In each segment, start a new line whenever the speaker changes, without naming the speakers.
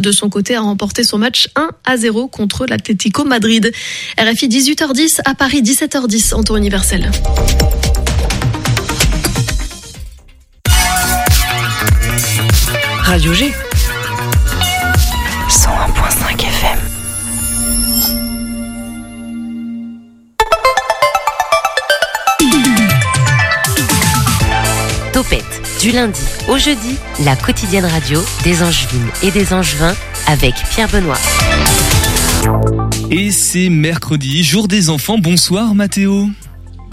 de son côté, a remporté son match 1 à 0 contre l'Atlético Madrid. RFI 18h10 à Paris, 17h10 en tour universel.
Radio G.
du lundi au jeudi, la quotidienne radio des Angevines et des Angevins avec Pierre Benoît.
Et c'est mercredi, jour des enfants. Bonsoir Mathéo.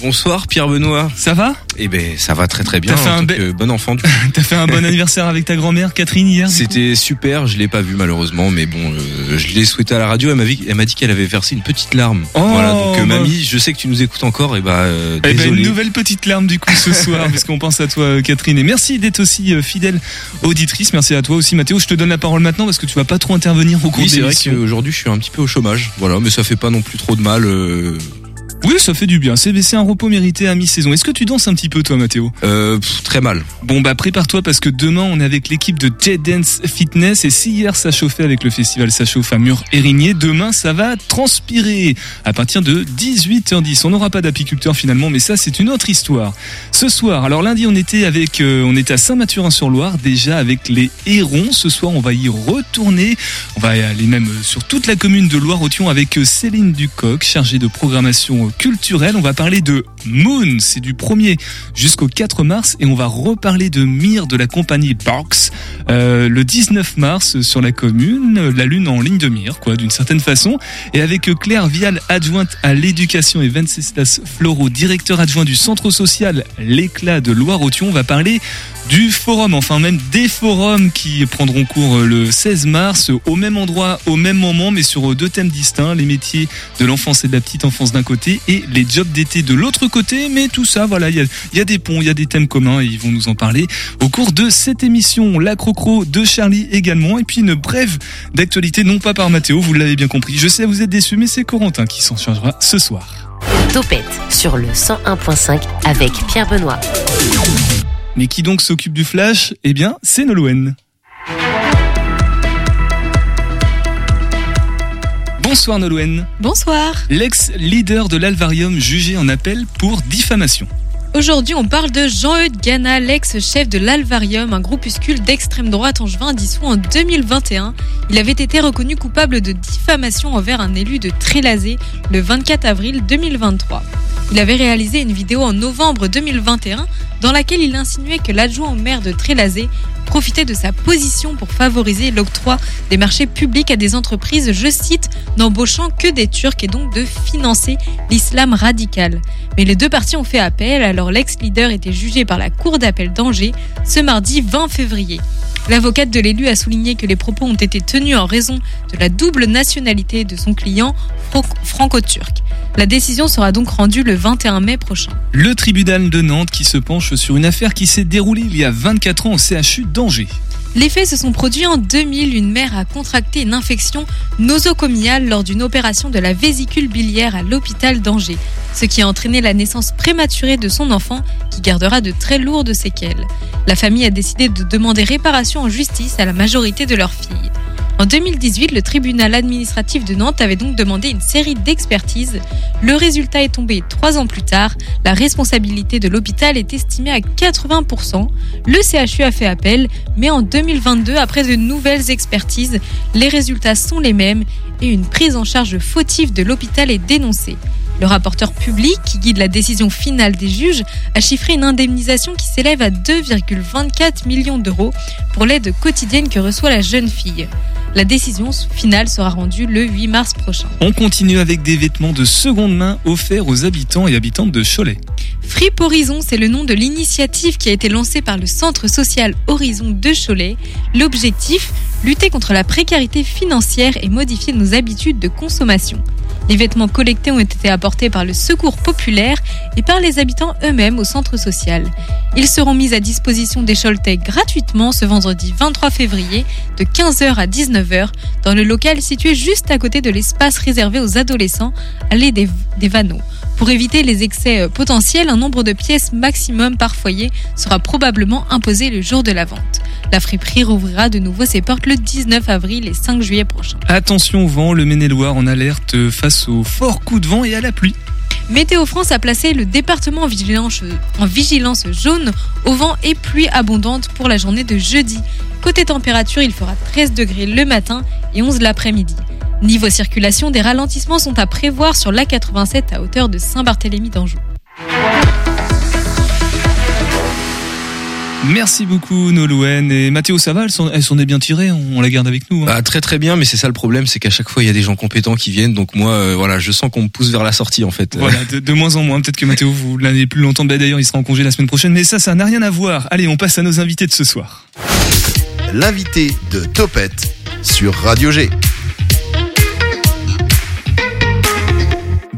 Bonsoir Pierre Benoît.
Ça va?
Eh ben ça va très très bien.
T'as fait
en
un
tant
be-
que bon enfant.
T'as fait un bon anniversaire avec ta grand-mère Catherine hier
C'était super, je l'ai pas vu malheureusement, mais bon, euh, je l'ai souhaité à la radio. Elle m'a dit, qu'elle avait versé une petite larme.
Oh,
voilà, donc euh,
bah.
mamie, je sais que tu nous écoutes encore, et bah euh,
Eh ben, une nouvelle petite larme du coup ce soir parce qu'on pense à toi euh, Catherine et merci d'être aussi fidèle auditrice merci à toi aussi Mathéo je te donne la parole maintenant parce que tu vas pas trop intervenir au cours
Oui,
de
c'est vrai qu'aujourd'hui je suis un petit peu au chômage, voilà, mais ça fait pas non plus trop de mal.
Oui ça fait du bien c'est un repos mérité à mi-saison est-ce que tu danses un petit peu toi Mathéo?
Euh, pff, très mal.
Bon bah prépare-toi parce que demain on est avec l'équipe de Jet Dance Fitness et si hier ça chauffait avec le festival ça chauffe à Mur Érigné, demain ça va transpirer à partir de 18h10. On n'aura pas d'apiculteur finalement mais ça c'est une autre histoire. Ce soir, alors lundi on était avec euh, on était à Saint-Mathurin-sur-Loire déjà avec les hérons. Ce soir on va y retourner. On va aller même euh, sur toute la commune de Loire-Othion avec euh, Céline Ducoq chargée de programmation culturelle. On va parler de Moon, c'est du 1er jusqu'au 4 mars et on va reparler de Mire de la compagnie Barks euh, le 19 mars sur la commune, la lune en ligne de mire quoi d'une certaine façon et avec Claire Vial adjointe à l'éducation et Venceslas Floro directeur adjoint du centre social l'éclat de Loire-Othion on va parler du forum, enfin même des forums qui prendront cours euh, le 16 mars au même endroit, au même moment, mais sur euh, deux thèmes distincts, les métiers de l'enfance et de la petite enfance d'un côté et les jobs d'été de l'autre côté. Mais tout ça, voilà, il y a, il y a des ponts, il y a des thèmes communs et ils vont nous en parler au cours de cette émission. La crocro de Charlie également et puis une brève d'actualité, non pas par Mathéo, vous l'avez bien compris. Je sais, vous êtes déçus, mais c'est Corentin qui s'en chargera ce soir.
Topette sur le 101.5 avec Pierre Benoît.
Mais qui donc s'occupe du flash? Eh bien, c'est Nolwenn. Bonsoir Nolwenn.
Bonsoir.
L'ex-leader de l'Alvarium jugé en appel pour diffamation.
Aujourd'hui, on parle de Jean-Eudes Gana, l'ex-chef de l'Alvarium, un groupuscule d'extrême droite angevin dissous en 2021. Il avait été reconnu coupable de diffamation envers un élu de Trélazé le 24 avril 2023. Il avait réalisé une vidéo en novembre 2021 dans laquelle il insinuait que l'adjoint au maire de Trélazé profitait de sa position pour favoriser l'octroi des marchés publics à des entreprises, je cite, n'embauchant que des Turcs et donc de financer l'islam radical. Mais les deux parties ont fait appel, alors l'ex-leader était jugé par la Cour d'appel d'Angers ce mardi 20 février. L'avocate de l'élu a souligné que les propos ont été tenus en raison de la double nationalité de son client fran- franco-turc. La décision sera donc rendue le 21 mai prochain.
Le tribunal de Nantes qui se penche sur une affaire qui s'est déroulée il y a 24 ans au CHU d'Angers.
Les faits se sont produits en 2000. Une mère a contracté une infection nosocomiale lors d'une opération de la vésicule biliaire à l'hôpital d'Angers, ce qui a entraîné la naissance prématurée de son enfant qui gardera de très lourdes séquelles. La famille a décidé de demander réparation en justice à la majorité de leur filles. En 2018, le tribunal administratif de Nantes avait donc demandé une série d'expertises. Le résultat est tombé trois ans plus tard. La responsabilité de l'hôpital est estimée à 80%. Le CHU a fait appel, mais en 2022, après de nouvelles expertises, les résultats sont les mêmes et une prise en charge fautive de l'hôpital est dénoncée. Le rapporteur public, qui guide la décision finale des juges, a chiffré une indemnisation qui s'élève à 2,24 millions d'euros pour l'aide quotidienne que reçoit la jeune fille. La décision finale sera rendue le 8 mars prochain.
On continue avec des vêtements de seconde main offerts aux habitants et habitantes de Cholet.
Fripe Horizon, c'est le nom de l'initiative qui a été lancée par le Centre social Horizon de Cholet. L'objectif, lutter contre la précarité financière et modifier nos habitudes de consommation. Les vêtements collectés ont été apportés par le Secours populaire et par les habitants eux-mêmes au centre social. Ils seront mis à disposition des Choletais gratuitement ce vendredi 23 février de 15h à 19h dans le local situé juste à côté de l'espace réservé aux adolescents, allée des, des Vanneaux. Pour éviter les excès potentiels, un nombre de pièces maximum par foyer sera probablement imposé le jour de la vente. La friperie rouvrira de nouveau ses portes le 19 avril et 5 juillet prochain.
Attention au vent, le Maine-et-Loire en alerte face au fort coup de vent et à la pluie.
Météo France a placé le département en vigilance, en vigilance jaune au vent et pluie abondante pour la journée de jeudi. Côté température, il fera 13 degrés le matin et 11 l'après-midi. Niveau circulation, des ralentissements sont à prévoir sur l'A87 à hauteur de Saint-Barthélemy d'Anjou.
Merci beaucoup Nolwenn et Mathéo ça va, elles s'en est bien tirées, on la garde avec nous. Hein.
Bah, très très bien, mais c'est ça le problème, c'est qu'à chaque fois il y a des gens compétents qui viennent, donc moi euh, voilà, je sens qu'on me pousse vers la sortie en fait.
Voilà, de, moins en moins. Peut-être que Mathéo vous l'avez plus longtemps, bah, d'ailleurs il sera en congé la semaine prochaine, mais ça ça n'a rien à voir. Allez, on passe à nos invités de ce soir.
L'invité de Topette sur Radio G.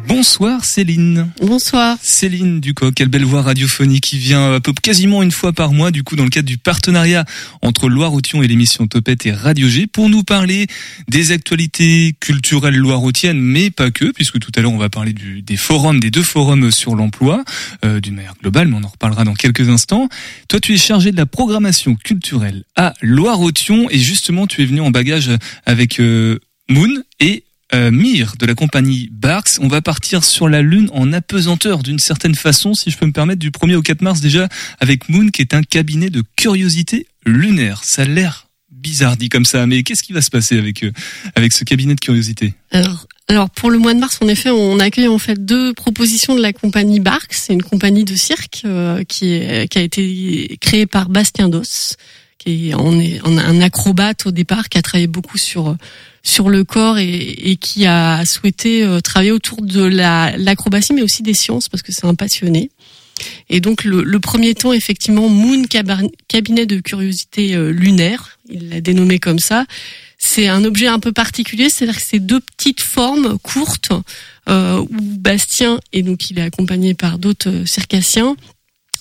Bonsoir Céline.
Bonsoir.
Céline Ducoc, quelle belle voix radiophonique qui vient peu, quasiment une fois par mois du coup dans le cadre du partenariat entre Loire-Othion et l'émission Topette et Radio G pour nous parler des actualités culturelles loire-othiennes mais pas que puisque tout à l'heure on va parler du, des forums, des deux forums sur l'emploi euh, d'une manière globale mais on en reparlera dans quelques instants. Toi tu es chargé de la programmation culturelle à Loire-Othion et justement tu es venu en bagage avec euh, Moon euh, Mire de la compagnie Barks. On va partir sur la Lune en apesanteur d'une certaine façon, si je peux me permettre, du 1er au 4 mars déjà, avec Moon, qui est un cabinet de curiosité lunaire. Ça a l'air bizarre dit comme ça, mais qu'est-ce qui va se passer avec, euh, avec ce cabinet de curiosité?
Alors, pour le mois de mars, en effet, on accueille en fait deux propositions de la compagnie Barks. Une compagnie de cirque euh, qui, qui a été créée par Bastien Dos, qui est, on est un acrobate au départ, qui a travaillé beaucoup sur sur le corps et, et qui a souhaité euh, travailler autour de la l'acrobatie, mais aussi des sciences parce que c'est un passionné. Et donc le, le, premier temps, effectivement, Moon cabinet de curiosité euh, lunaire, il l'a dénommé comme ça. C'est un objet un peu particulier, c'est-à-dire que c'est deux petites formes courtes euh, où Bastien et donc il est accompagné par d'autres euh, circassiens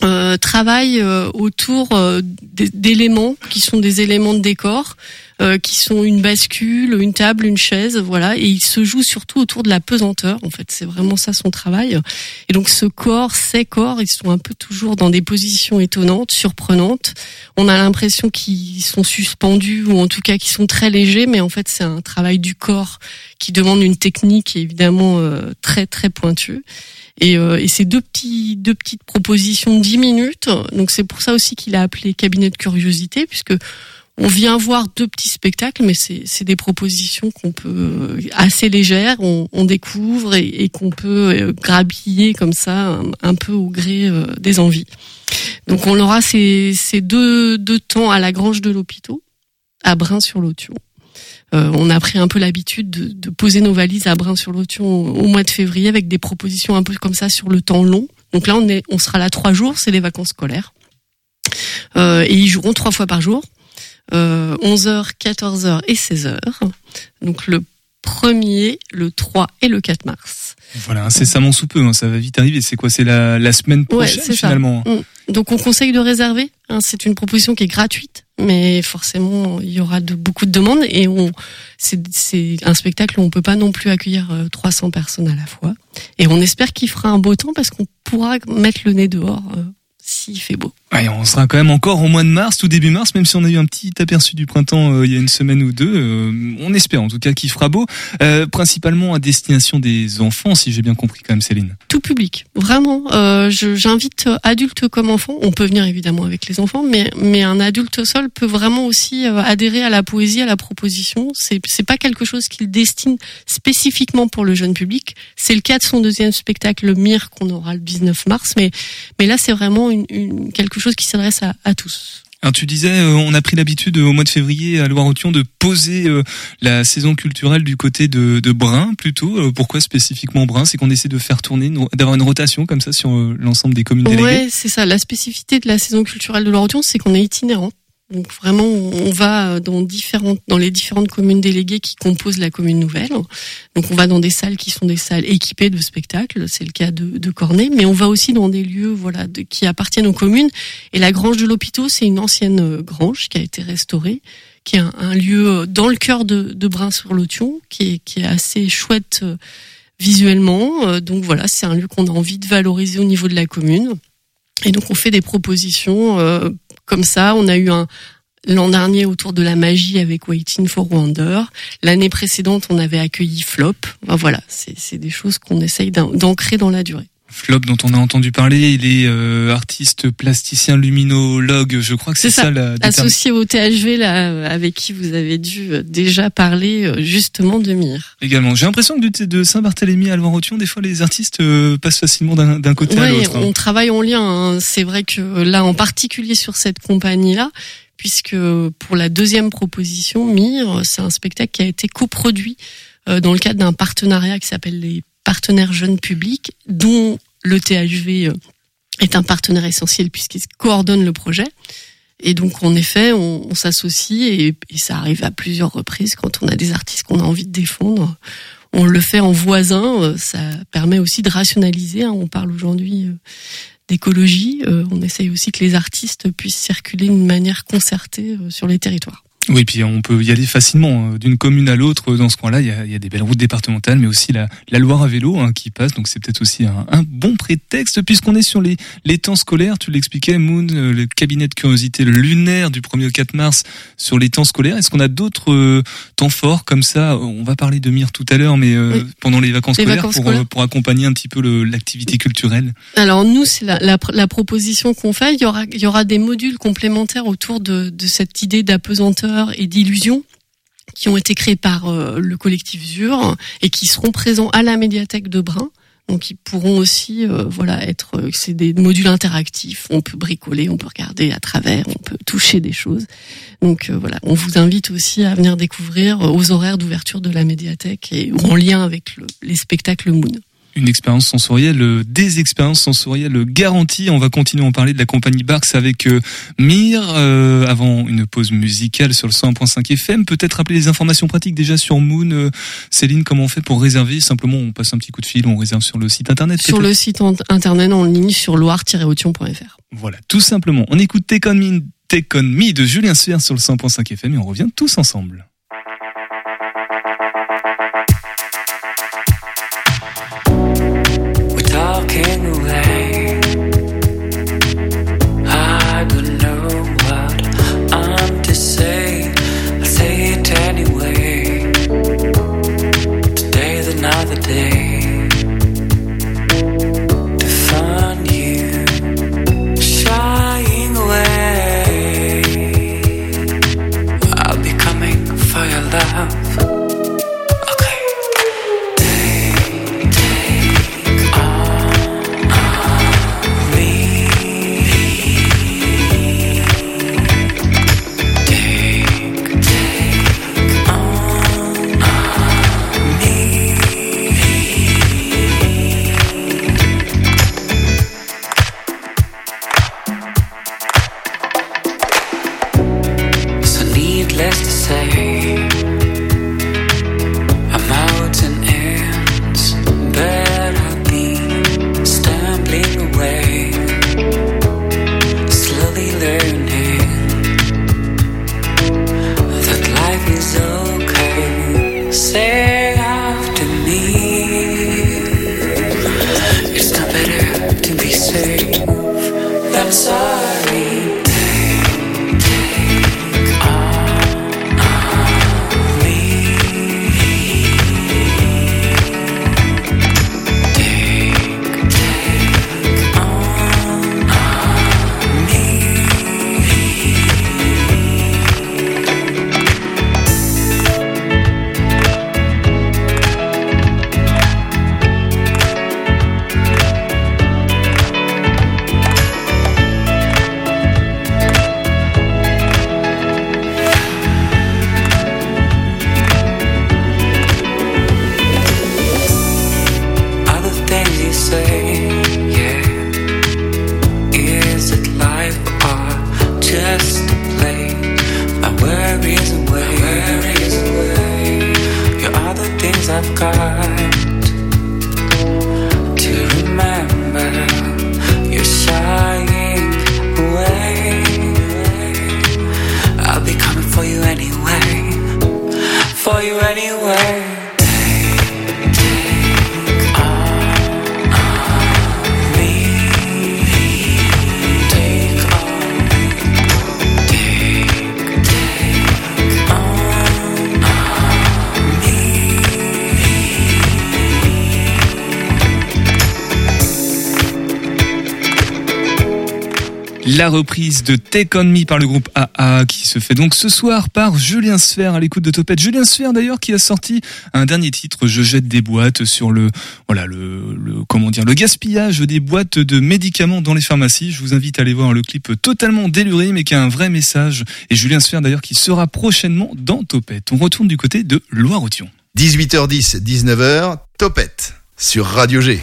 euh, travaille euh, autour euh, d'éléments qui sont des éléments de décor, qui sont une bascule, une table, une chaise, voilà. Et il se joue surtout autour de la pesanteur. En fait, c'est vraiment ça son travail. Et donc ce corps, ces corps, ils sont un peu toujours dans des positions étonnantes, surprenantes. On a l'impression qu'ils sont suspendus ou en tout cas qu'ils sont très légers, mais en fait c'est un travail du corps qui demande une technique évidemment très très pointue. Et, euh, et c'est deux petits, deux petites propositions de 10 minutes. Donc c'est pour ça aussi qu'il a appelé cabinet de curiosité, puisque on vient voir deux petits spectacles, mais c'est des propositions qu'on peut euh, assez légères, on, on découvre et, et qu'on peut euh, grabiller comme ça un, peu au gré des envies. Donc on aura ces, ces deux, deux temps à la Grange de l'Hôpital, à Brin-sur-Lotion. Euh, on a pris un peu l'habitude de, poser nos valises à Brin-sur-Lotion au, mois de février avec des propositions un peu comme ça sur le temps long. Donc là, on, est, on sera là trois jours, c'est les vacances scolaires. Euh, et ils joueront trois fois par jour, 11h, 14h et 16h. Donc le 1er, le 3 et le 4 mars.
Voilà, incessamment sous peu, hein, ça va vite arriver. C'est quoi C'est la, la semaine prochaine finalement
mm. Donc on conseille de réserver. Hein, c'est une proposition qui est gratuite mais forcément il y aura de, beaucoup de demandes et c'est un spectacle où on peut pas non plus accueillir 300 euh, personnes à la fois et on espère qu'il fera un beau temps parce qu'on pourra mettre le nez dehors euh, s'il fait beau.
On sera quand même encore au mois de mars, tout début mars, même si on a eu un petit aperçu du printemps euh, il y a une semaine ou deux. Euh, on espère en tout cas qu'il fera beau, euh, principalement à destination des enfants, si j'ai bien compris quand même, Céline.
Tout public, vraiment. J'invite adultes comme enfants. On peut venir évidemment avec les enfants, mais mais un adulte seul peut vraiment aussi adhérer à la poésie, à la proposition. C'est c'est pas quelque chose qu'il destine spécifiquement pour le jeune public. C'est le cas de son deuxième spectacle, le Mire, qu'on aura le 19 mars. Mais mais là, c'est vraiment une, une quelque chose qui s'adresse à, tous.
Alors tu disais, euh, on a pris l'habitude euh, au mois de février à Loire-Othion de poser euh, la saison culturelle du côté de, de Brun plutôt. pourquoi spécifiquement Brun? C'est qu'on essaie de faire tourner, d'avoir une rotation comme ça sur l'ensemble des communes déléguées.
Ouais, c'est ça. La spécificité de la saison culturelle de Loire-Othion, c'est qu'on est itinérant. Donc vraiment, on va dans différentes, dans les différentes communes déléguées qui composent la commune nouvelle. Donc on va dans des salles qui sont des salles équipées de spectacles, c'est le cas de, de Cornet, mais on va aussi dans des lieux, voilà, de, qui appartiennent aux communes. Et la grange de l'hôpital, c'est une ancienne euh, grange qui a été restaurée, qui est un, lieu euh, dans le cœur de, de Brin-sur-Lotion, qui est, qui est assez chouette euh, visuellement. donc voilà, c'est un lieu qu'on a envie de valoriser au niveau de la commune. Et donc on fait des propositions comme ça. On a eu un, L'an dernier autour de la magie avec Waiting for Wonder. L'année précédente, on avait accueilli Flop. voilà, c'est des choses qu'on essaye d'ancrer dans la durée.
Flop dont on a entendu parler, il est euh, artiste plasticien luminologue, je crois que c'est ça, la
associé au THV là avec qui vous avez dû euh, déjà parler euh, justement de Mire.
Également, j'ai l'impression que de Saint-Barthélemy à Alvan-Rotion, des fois les artistes passent facilement d'un côté à l'autre.
Hein. On travaille en lien. Hein. C'est vrai que là, en particulier sur cette compagnie là, puisque pour la deuxième proposition, Mire, c'est un spectacle qui a été coproduit dans le cadre d'un partenariat qui s'appelle les partenaires jeunes publics, dont le THV euh, est un partenaire essentiel puisqu'il coordonne le projet. Et donc, en effet, on, s'associe et, ça arrive à plusieurs reprises quand on a des artistes qu'on a envie de défendre. On le fait en voisin. Euh, ça permet aussi de rationaliser. Hein. On parle aujourd'hui euh, d'écologie. On essaye aussi que les artistes puissent circuler d'une manière concertée sur les territoires.
Oui, puis on peut y aller facilement euh, d'une commune à l'autre. Dans ce coin-là, il y a, y a, des belles routes départementales, mais aussi la, la Loire à vélo hein, qui passe. Donc c'est peut-être aussi un, un, bon prétexte, puisqu'on est sur les, les temps scolaires. Tu l'expliquais, Moon, euh, le cabinet de curiosité lunaire du 1er au 4 mars sur les temps scolaires. Est-ce qu'on a d'autres euh, temps forts comme ça? On va parler de Mire tout à l'heure, mais pendant les vacances scolaires, pour, pour, accompagner un petit peu l'activité culturelle.
Alors nous, c'est la, la, la, proposition qu'on fait. Il y aura, il y aura des modules complémentaires autour de, de cette idée d'apesanteur et d'illusions qui ont été créés par euh, le collectif ZUR et qui seront présents à la médiathèque de Brun. Donc ils pourront aussi euh, voilà être euh, c'est des modules interactifs, on peut bricoler, on peut regarder à travers, on peut toucher des choses. Donc voilà, on vous invite aussi à venir découvrir aux horaires d'ouverture de la médiathèque et en lien avec les spectacles Moon
une expérience sensorielle, euh, des expériences sensorielles garanties. On va continuer à en parler de la compagnie Barks avec euh, Mire euh, avant une pause musicale sur le 101.5 FM. Peut-être rappeler les informations pratiques déjà sur Moon. Céline, comment on fait pour réserver? Simplement, on passe un petit coup de fil, on réserve sur le site internet.
Sur le site internet en ligne sur loire-aution.fr.
Voilà, tout simplement. On écoute Take On Me, Take On Me de Julien Sfer sur le 100.5 FM et on revient tous ensemble.
Reprise de Take On Me par le groupe AA qui se fait donc ce soir par Julien Sfer à l'écoute de Topette. Julien Sfer d'ailleurs qui a sorti un dernier titre, Je jette des boîtes sur le, voilà, le, le, comment dire, le gaspillage des boîtes de médicaments dans les pharmacies. Je vous invite à aller voir le clip totalement déluré mais qui a un vrai message. Et Julien Sfer d'ailleurs qui sera prochainement dans Topette. On retourne du côté de Loire-Othion.
18h10, 19h, Topette sur Radio G.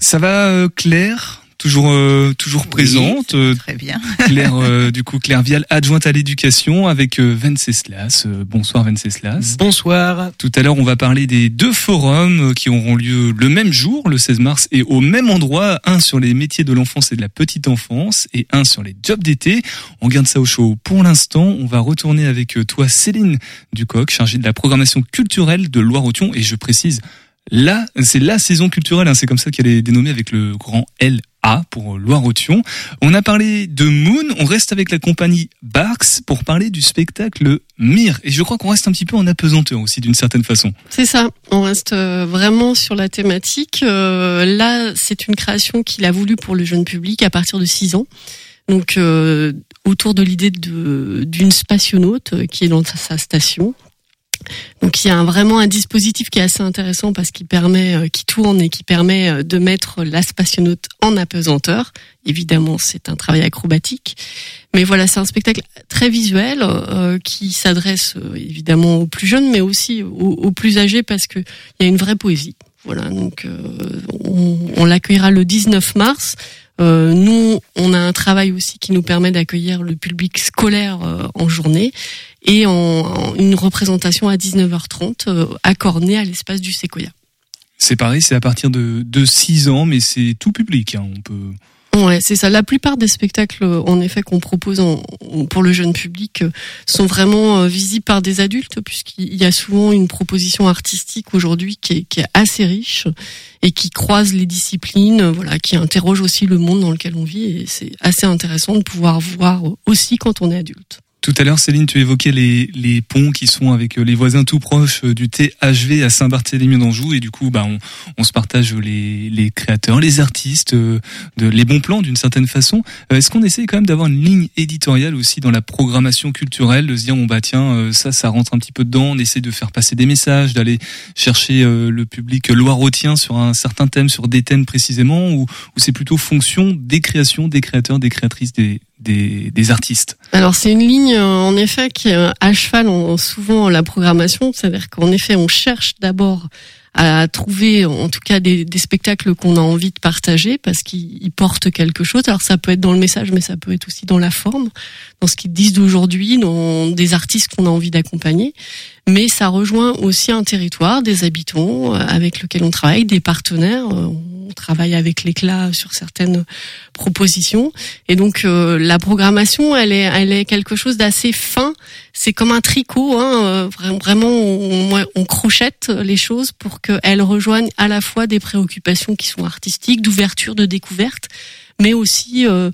Ça va euh, Claire? Toujours euh, toujours présente.
euh, très bien.
Claire, euh, du coup, Claire Vial, adjointe à l'éducation avec euh, Venceslas. Euh, bonsoir Venceslas.
Bonsoir.
Tout à l'heure, on va parler des deux forums qui auront lieu le même jour, le 16 mars, et au même endroit, un sur les métiers de l'enfance et de la petite enfance, et un sur les jobs d'été. On garde ça au chaud pour l'instant. On va retourner avec toi, Céline Ducoc, chargée de la programmation culturelle de Loire-Othion, et je précise, là, c'est la saison culturelle, hein, c'est comme ça qu'elle est dénommée avec le grand L a pour Loire-Othion. On a parlé de Moon, on reste avec la compagnie Barks pour parler du spectacle Mire. Et je crois qu'on reste un petit peu en apesanteur aussi d'une certaine façon.
C'est ça, on reste euh, vraiment sur la thématique. Euh, là, c'est une création qu'il a voulu pour le jeune public à partir de 6 ans. Donc euh, autour de l'idée d'une spationaute qui est dans sa station. Donc il y a un, vraiment un dispositif qui est assez intéressant parce qu'il permet, euh, qui tourne et qui permet euh, de mettre la spationaute en apesanteur. Évidemment, c'est un travail acrobatique, mais voilà, c'est un spectacle très visuel euh, qui s'adresse euh, évidemment aux plus jeunes, mais aussi aux, plus âgés parce que il y a une vraie poésie. Voilà, donc euh, on, on l'accueillera le 19 mars. Euh, nous, on a un travail aussi qui nous permet d'accueillir le public scolaire euh, en journée et en, une représentation à 19h30 euh, Cornet à l'espace du Séquoia.
C'est pareil, c'est à partir de, de 6 ans, mais c'est tout public. Hein, on peut.
C'est ça. La plupart des spectacles, euh, en effet, qu'on propose en- pour le jeune public euh, sont vraiment euh, visibles par des adultes, puisqu'il y a souvent une proposition artistique aujourd'hui qui est, qui est assez riche et qui croise les disciplines, voilà, qui interroge aussi le monde dans lequel on vit. Et c'est assez intéressant de pouvoir voir aussi quand on est adulte.
Tout à l'heure, Céline, tu évoquais les, les ponts qui sont avec euh, les voisins tout proches euh, du THV à Saint-Barthélemy d'Anjou, et du coup, bah, on, on se partage les, les créateurs, les artistes, euh, les bons plans d'une certaine façon. Est-ce qu'on essaie quand même d'avoir une ligne éditoriale aussi dans la programmation culturelle, de se dire, bon bah tiens, ça, ça rentre un petit peu dedans, on essaie de faire passer des messages, d'aller chercher le public loirotien sur un certain thème, sur des thèmes précisément, ou, ou c'est plutôt fonction des créations, des créateurs, des créatrices, des, des, artistes.
Alors c'est une ligne euh, en effet qui est euh, à cheval en, souvent la programmation, c'est-à-dire qu'en effet on cherche d'abord à trouver en tout cas des, des spectacles qu'on a envie de partager parce qu'ils ils portent quelque chose. Alors ça peut être dans le message, mais ça peut être aussi dans la forme, dans ce qu'ils disent d'aujourd'hui, dans des artistes qu'on a envie d'accompagner. Mais ça rejoint aussi un territoire, des habitants euh, avec lesquels on travaille, des partenaires. Euh, On travaille avec l'éclat sur certaines propositions. Et donc euh, la programmation, elle est, elle est quelque chose d'assez fin. C'est comme un tricot, hein, euh, vra- vraiment on, on crochette les choses pour qu'elles rejoignent à la fois des préoccupations qui sont artistiques, d'ouverture, de découverte, mais aussi euh,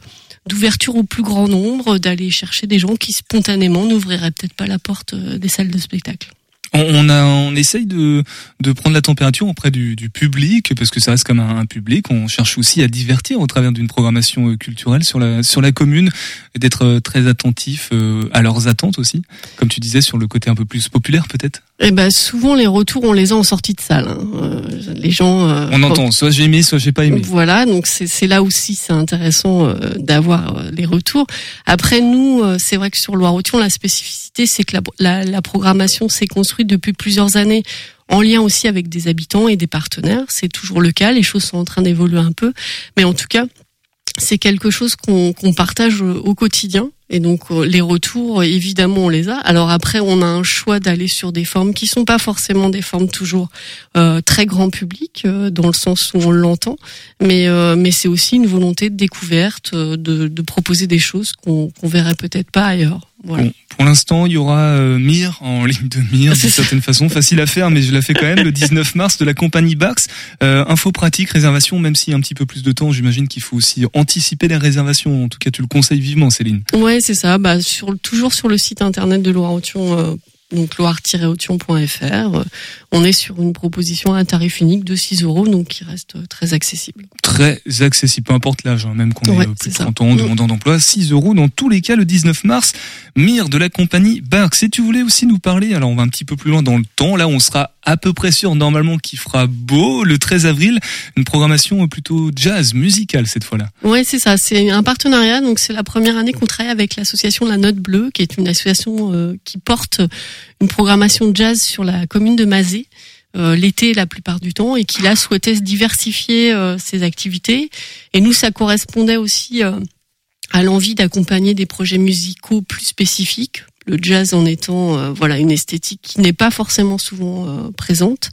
d'ouverture au plus grand nombre, d'aller chercher des gens qui spontanément n'ouvriraient peut-être pas la porte euh, des salles de spectacle.
On, a, on essaye de, de prendre la température auprès du, du public parce que ça reste comme un, public. On cherche aussi à divertir au travers d'une programmation euh, culturelle sur la sur la commune, d'être euh, très attentif à leurs attentes aussi, comme tu disais sur le côté un peu plus populaire peut-être.
Et ben souvent les retours on les a en sortie de salle. hein. Euh, les gens. euh,
On entend, soit j'ai aimé, soit j'ai pas aimé.
Voilà, donc c'est là aussi c'est intéressant euh, d'avoir euh, les retours. Après nous, euh, c'est vrai que sur Loire-Othion, la spécificité c'est que la, la, la programmation s'est construite depuis plusieurs années en lien aussi avec des habitants et des partenaires. C'est toujours le cas, les choses sont en train d'évoluer un peu, mais en tout cas, c'est quelque chose qu'on qu'on partage euh, au quotidien. Et donc euh, les retours, euh, évidemment, on les a. Alors après, on a un choix d'aller sur des formes qui sont pas forcément des formes toujours euh, très grand public, euh, dans le sens où on l'entend, mais euh, mais c'est aussi une volonté de découverte, de, de proposer des choses qu'on qu'on verrait peut-être pas ailleurs. Voilà.
Bon, pour l'instant, il y aura euh, Mire en ligne de mire
C'est
d'une certaine façon, facile à faire, mais je la fais quand même le 19 mars de la compagnie Bax. Euh, info pratique, réservation, même s'il y a un petit peu plus de temps, j'imagine qu'il faut aussi anticiper les réservations. En tout cas, tu le conseilles vivement, Céline.
Ouais, c'est ça. Bah sur toujours sur le site internet de Loire-Othion. euh, donc loire-aution.fr. On est sur une proposition à un tarif unique de 6 euros, donc qui reste très accessible.
Très accessible, peu importe l'âge, hein, même qu'on
Ouais,
ait euh, plus de
ça.
30 ans,
Mm.
demandant d'emploi, 6 euros dans tous les cas le 19 mars. Mire de la compagnie Barks. Et tu voulais aussi nous parler, alors on va un petit peu plus loin dans le temps, là on sera à peu près sûr normalement qu'il fera beau le 13 avril, une programmation plutôt jazz, musicale cette fois-là.
Ouais, c'est ça. C'est un partenariat. Donc, c'est la première année qu'on travaille avec l'association La Note Bleue, qui est une association euh, qui porte une programmation jazz sur la commune de Mazé. euh, l'été la plupart du temps et qui là souhaitait diversifier euh, ses activités et nous ça correspondait aussi euh, à l'envie d'accompagner des projets musicaux plus spécifiques le jazz en étant euh, voilà une esthétique qui n'est pas forcément souvent euh, présente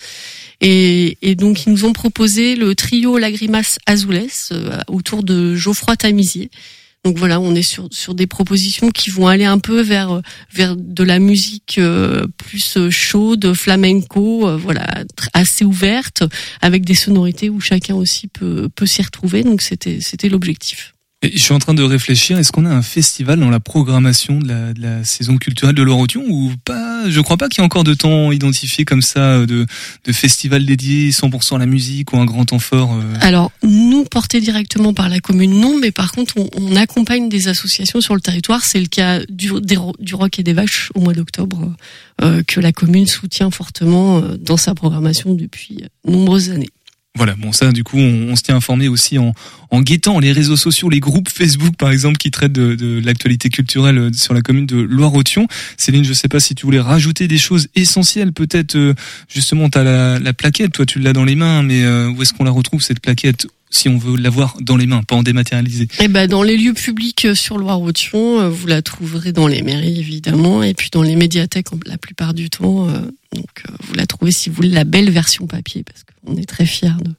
et, et donc ils nous ont proposé le trio Lagrimas Azules euh, autour de Geoffroy Tamizier. Donc voilà, on est sur sur des propositions qui vont aller un peu vers vers de la musique euh, plus euh, chaude, flamenco, euh, voilà, assez ouverte avec des sonorités où chacun aussi peut peut s'y retrouver. Donc c'était c'était l'objectif.
Je suis en train de réfléchir, est-ce qu'on a un festival dans la programmation de la, saison culturelle de Loire-Othion ou pas? Je crois pas qu'il y ait encore de temps identifié comme ça euh, de, festival dédié 100% à la musique ou un grand temps fort. euh.
Alors, nous, portés directement par la commune, non, mais par contre, on, accompagne des associations sur le territoire. C'est le cas du, Rock et des Vaches au mois d'octobre, euh, que la commune soutient fortement dans sa programmation depuis nombreuses années.
Voilà, bon ça du coup on, on se tient informé aussi en, guettant les réseaux sociaux, les groupes Facebook par exemple qui traitent de, l'actualité culturelle euh, sur la commune de Loire-Othion. Céline, je sais pas si tu voulais rajouter des choses essentielles, peut-être euh, justement tu as la, la plaquette, toi tu l'as dans les mains, mais euh, où est-ce qu'on la retrouve cette plaquette si on veut l'avoir dans les mains, pas en dématérialisé?
Et ben, dans les lieux publics sur Loire-Othion, vous la trouverez dans les mairies évidemment, et puis dans les médiathèques la plupart du temps. Donc, vous la trouvez si vous voulez la belle version papier, qu'on est très fiers de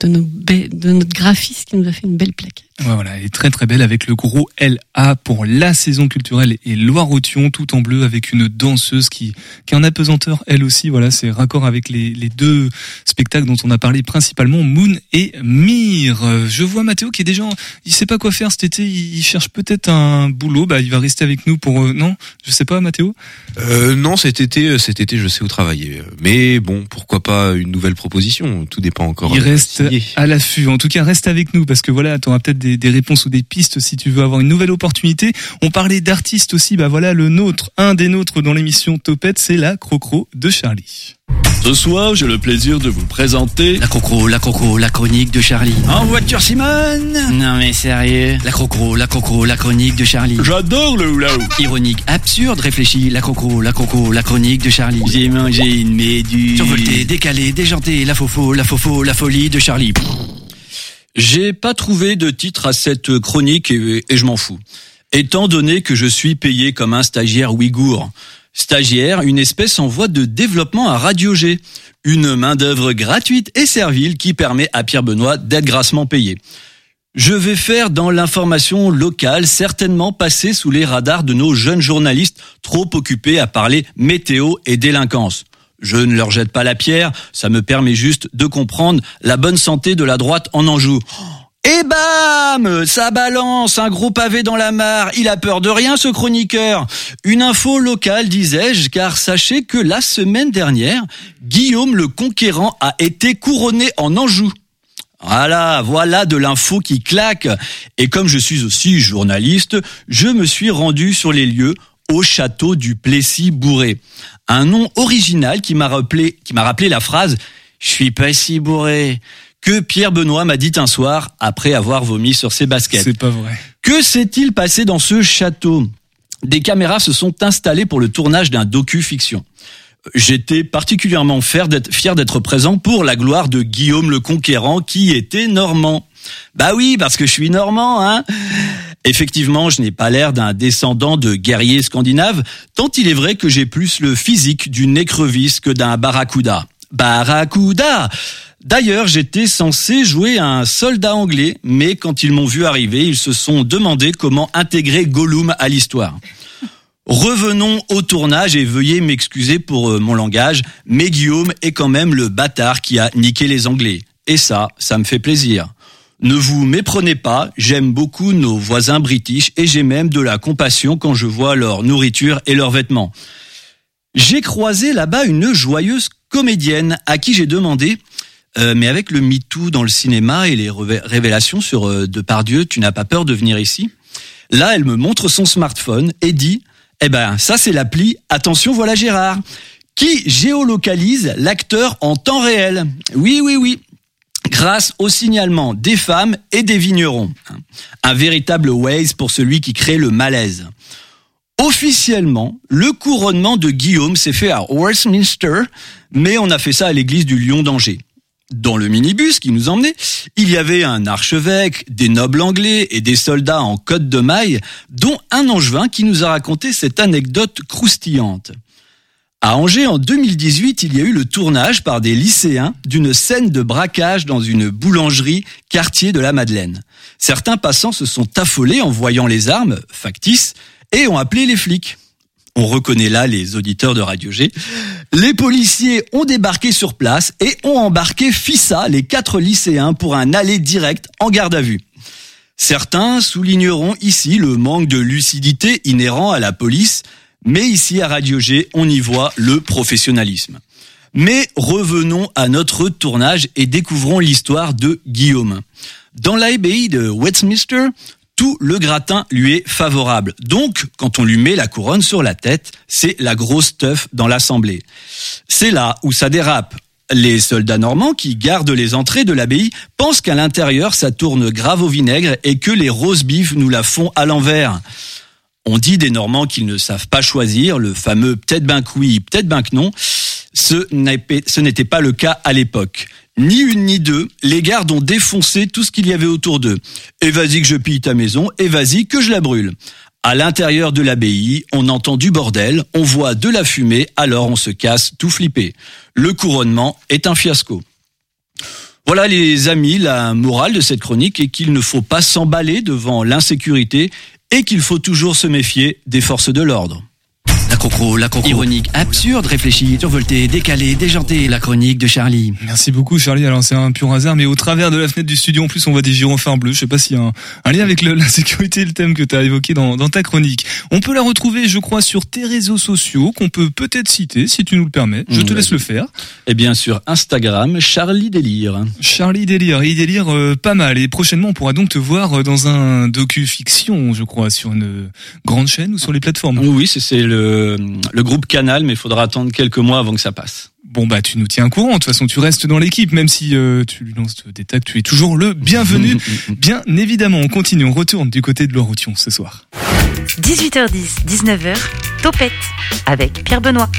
de, nos be- de notre graphiste qui nous a fait une belle plaquette.
Ouais, voilà, elle est très très belle avec le gros LA pour la saison culturelle et Loire-Othion tout en bleu avec une danseuse qui, qui est en apesanteur elle aussi. Voilà, c'est raccord avec les, les deux spectacles dont on a parlé principalement, Moon et Mire. Euh, Je vois Mathéo qui est déjà, il sait pas quoi faire cet été, il il cherche peut-être un boulot. Bah, il va rester avec nous pour, euh, non, je sais pas, Mathéo.
Euh, non, cet été, euh, cet été, je sais où travailler. Mais bon, pourquoi pas une nouvelle proposition? Tout dépend encore.
Il reste à l'affût. En tout cas, reste avec nous parce que voilà, tu auras peut-être des, des réponses ou des pistes si tu veux avoir une nouvelle opportunité. On parlait d'artistes aussi. Bah voilà, le nôtre, un des nôtres dans l'émission Topette, c'est la Crocro de Charlie.
Ce soir, j'ai le plaisir de vous présenter...
La crocro, la crocro, la chronique de Charlie.
En voiture, Simone
Non mais sérieux. La crocro, la crocro, la chronique de Charlie.
J'adore le hula-hoop.
Ironique, absurde, réfléchi. La crocro, la crocro, la chronique de Charlie.
J'ai mangé une méduse.
Survolté, décalé, déjanté, la faux la faux la folie de Charlie.
J'ai pas trouvé de titre à cette chronique et, et je m'en fous. Étant donné que je suis payé comme un stagiaire ouïghour. Stagiaire, une espèce en voie de développement à Radio G. Une main-d'œuvre gratuite et servile qui permet à Pierre Benoît d'être grassement payé. Je vais faire dans l'information locale certainement passer sous les radars de nos jeunes journalistes trop occupés à parler météo et délinquance. Je ne leur jette pas la pierre, ça me permet juste de comprendre la bonne santé de la droite en Anjou. Et bam Ça balance, un gros pavé dans la mare, il a peur de rien ce chroniqueur. Une info locale disais-je, car sachez que la semaine dernière, Guillaume le Conquérant a été couronné en Anjou. Voilà, voilà de l'info qui claque. Et comme je suis aussi journaliste, je me suis rendu sur les lieux au château du Plessis-Bourré. Un nom original qui m'a rappelé, la phrase « Je suis pas si bourré » que Pierre Benoît m'a dit un soir après avoir vomi sur ses baskets.
C'est pas vrai.
Que s'est-il passé dans ce château? Des caméras se sont installées pour le tournage d'un docu-fiction. J'étais particulièrement fier d'être présent pour la gloire de Guillaume le Conquérant qui était normand. Bah oui, parce que je suis normand, hein. Effectivement, je n'ai pas l'air d'un descendant de guerrier scandinave, tant il est vrai que j'ai plus le physique d'une écrevisse que d'un barracuda. Barracuda D'ailleurs, j'étais censé jouer un soldat anglais, mais quand ils m'ont vu arriver, ils se sont demandé comment intégrer Gollum à l'histoire. Revenons au tournage et veuillez m'excuser pour euh, mon langage, mais Guillaume est quand même le bâtard qui a niqué les Anglais. Et ça, ça me fait plaisir. Ne vous méprenez pas, j'aime beaucoup nos voisins british et j'ai même de la compassion quand je vois leur nourriture et leurs vêtements. J'ai croisé là-bas une joyeuse comédienne à qui j'ai demandé euh, mais avec le MeToo dans le cinéma et les révé- révélations sur euh, Depardieu, tu n'as pas peur de venir ici? Là, elle me montre son smartphone et dit Eh ben, ça c'est l'appli Attention, voilà Gérard, qui géolocalise l'acteur en temps réel. Oui, oui, oui. Grâce au signalement des femmes et des vignerons. Un véritable Waze pour celui qui crée le malaise. Officiellement, le couronnement de Guillaume s'est fait à Westminster, mais on a fait ça à l'église du Lion d'Angers. Dans le minibus qui nous emmenait, il y avait un archevêque, des nobles anglais et des soldats en côte de maille, dont un angevin qui nous a raconté cette anecdote croustillante. À Angers, en 2018, il y a eu le tournage par des lycéens d'une scène de braquage dans une boulangerie quartier de la Madeleine. Certains passants se sont affolés en voyant les armes, factices, et ont appelé les flics. On reconnaît là les auditeurs de Radio G. Les policiers ont débarqué sur place et ont embarqué Fissa, les quatre lycéens, pour un aller direct en garde à vue. Certains souligneront ici le manque de lucidité inhérent à la police, mais ici à Radio G, on y voit le professionnalisme. Mais revenons à notre tournage et découvrons l'histoire de Guillaume. Dans l'abbaye de Westminster, tout le gratin lui est favorable. Donc, quand on lui met la couronne sur la tête, c'est la grosse teuf dans l'assemblée. C'est là où ça dérape. Les soldats normands qui gardent les entrées de l'abbaye pensent qu'à l'intérieur ça tourne grave au vinaigre et que les rose nous la font à l'envers. On dit des Normands qu'ils ne savent pas choisir, le fameux peut-être ben que oui, peut-être ben que non. Ce n'était pas le cas à l'époque. Ni une ni deux, les gardes ont défoncé tout ce qu'il y avait autour d'eux. Et vas-y que je pille ta maison, et vas-y que je la brûle. À l'intérieur de l'abbaye, on entend du bordel, on voit de la fumée, alors on se casse tout flippé. Le couronnement est un fiasco. Voilà les amis, la morale de cette chronique est qu'il ne faut pas s'emballer devant l'insécurité et qu'il faut toujours se méfier des forces de l'ordre.
La crocro, la crocro. Ironique, absurde, réfléchie, survoltée, décalée, déjantée. La chronique de Charlie.
Merci beaucoup Charlie. Alors c'est un pur hasard, mais au travers de la fenêtre du studio, en plus on voit des gyrophares bleus. Je sais pas s'il y a un, un lien avec le- la sécurité et le thème que tu as évoqué dans, dans ta chronique. On peut la retrouver, je crois, sur tes réseaux sociaux, qu'on peut peut-être citer, si tu nous le permets. Je te
Ouais.
laisse le faire.
Et bien sûr, Instagram, Charlie Délire.
Charlie délire, il délire euh, pas mal. Et prochainement, on pourra donc te voir euh, dans un docu-fiction, je crois, sur une grande chaîne ou sur les plateformes.
Oui, c'est c'est le, le groupe Canal, mais il faudra attendre quelques mois avant que ça passe.
Bon bah tu nous tiens au courant. De toute façon, tu restes dans l'équipe, même si euh, tu lui lances des tacs, tu es toujours le bienvenu. Bien évidemment, on continue, on retourne du côté de Loire-Othion ce soir.
18h10, 19h, Topette avec Pierre Benoît.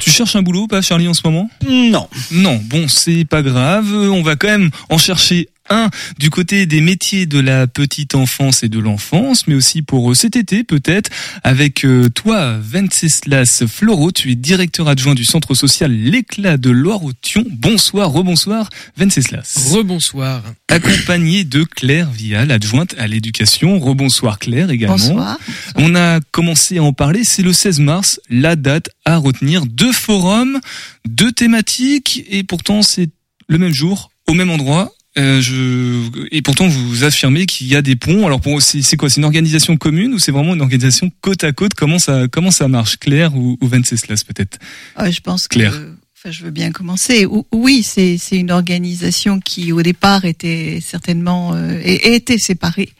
Tu cherches un boulot ou pas, Charlie, en ce moment?
Non.
Non, bon, c'est pas grave. On va quand même en chercher un du côté des métiers de la petite enfance et de l'enfance, mais aussi pour euh, cet été peut-être, avec euh, toi, Venceslas Floro, tu es directeur adjoint du centre social L'éclat de Loire-Othion. Bonsoir, rebonsoir, Venceslas.
Rebonsoir.
Accompagné de Claire Vial, adjointe à l'éducation. Rebonsoir Claire également.
Bonsoir.
On a commencé à en parler, c'est le 16 mars, la date à retenir. Deux forums, deux thématiques, et pourtant c'est le même jour, au même endroit. Euh, je... Et pourtant, vous affirmez qu'il y a des ponts. Alors, pour... c'est quoi? C'est une organisation commune ou c'est vraiment une organisation côte à côte? Comment ça, comment ça marche? Claire ou, ou Venceslas peut-être?
Ouais, je pense
Claire.
que. Enfin, je veux bien commencer. Ou- Oui, c'est une organisation qui, au départ, était certainement euh, était séparée.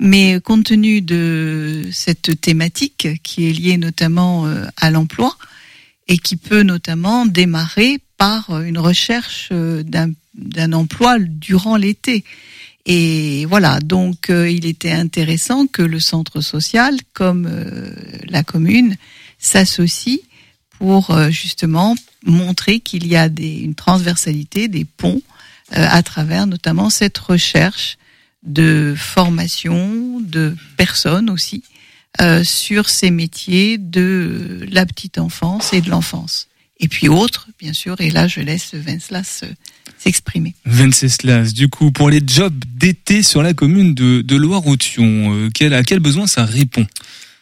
Mais compte tenu de cette thématique qui est liée notamment euh, à l'emploi et qui peut notamment démarrer par une recherche euh, d'un d'un emploi durant l'été. Et voilà, donc euh, il était intéressant que le centre social, comme euh, la commune, s'associe pour euh, justement montrer qu'il y a des, une transversalité, des ponts à travers notamment cette recherche de formation de personnes aussi sur ces métiers de la petite enfance et de l'enfance. Et puis autres, bien sûr, et là je laisse Venceslas euh, s'exprimer.
Venceslas, du coup, pour les jobs d'été sur la commune de, Loire-Othion, euh, à quel besoin ça répond?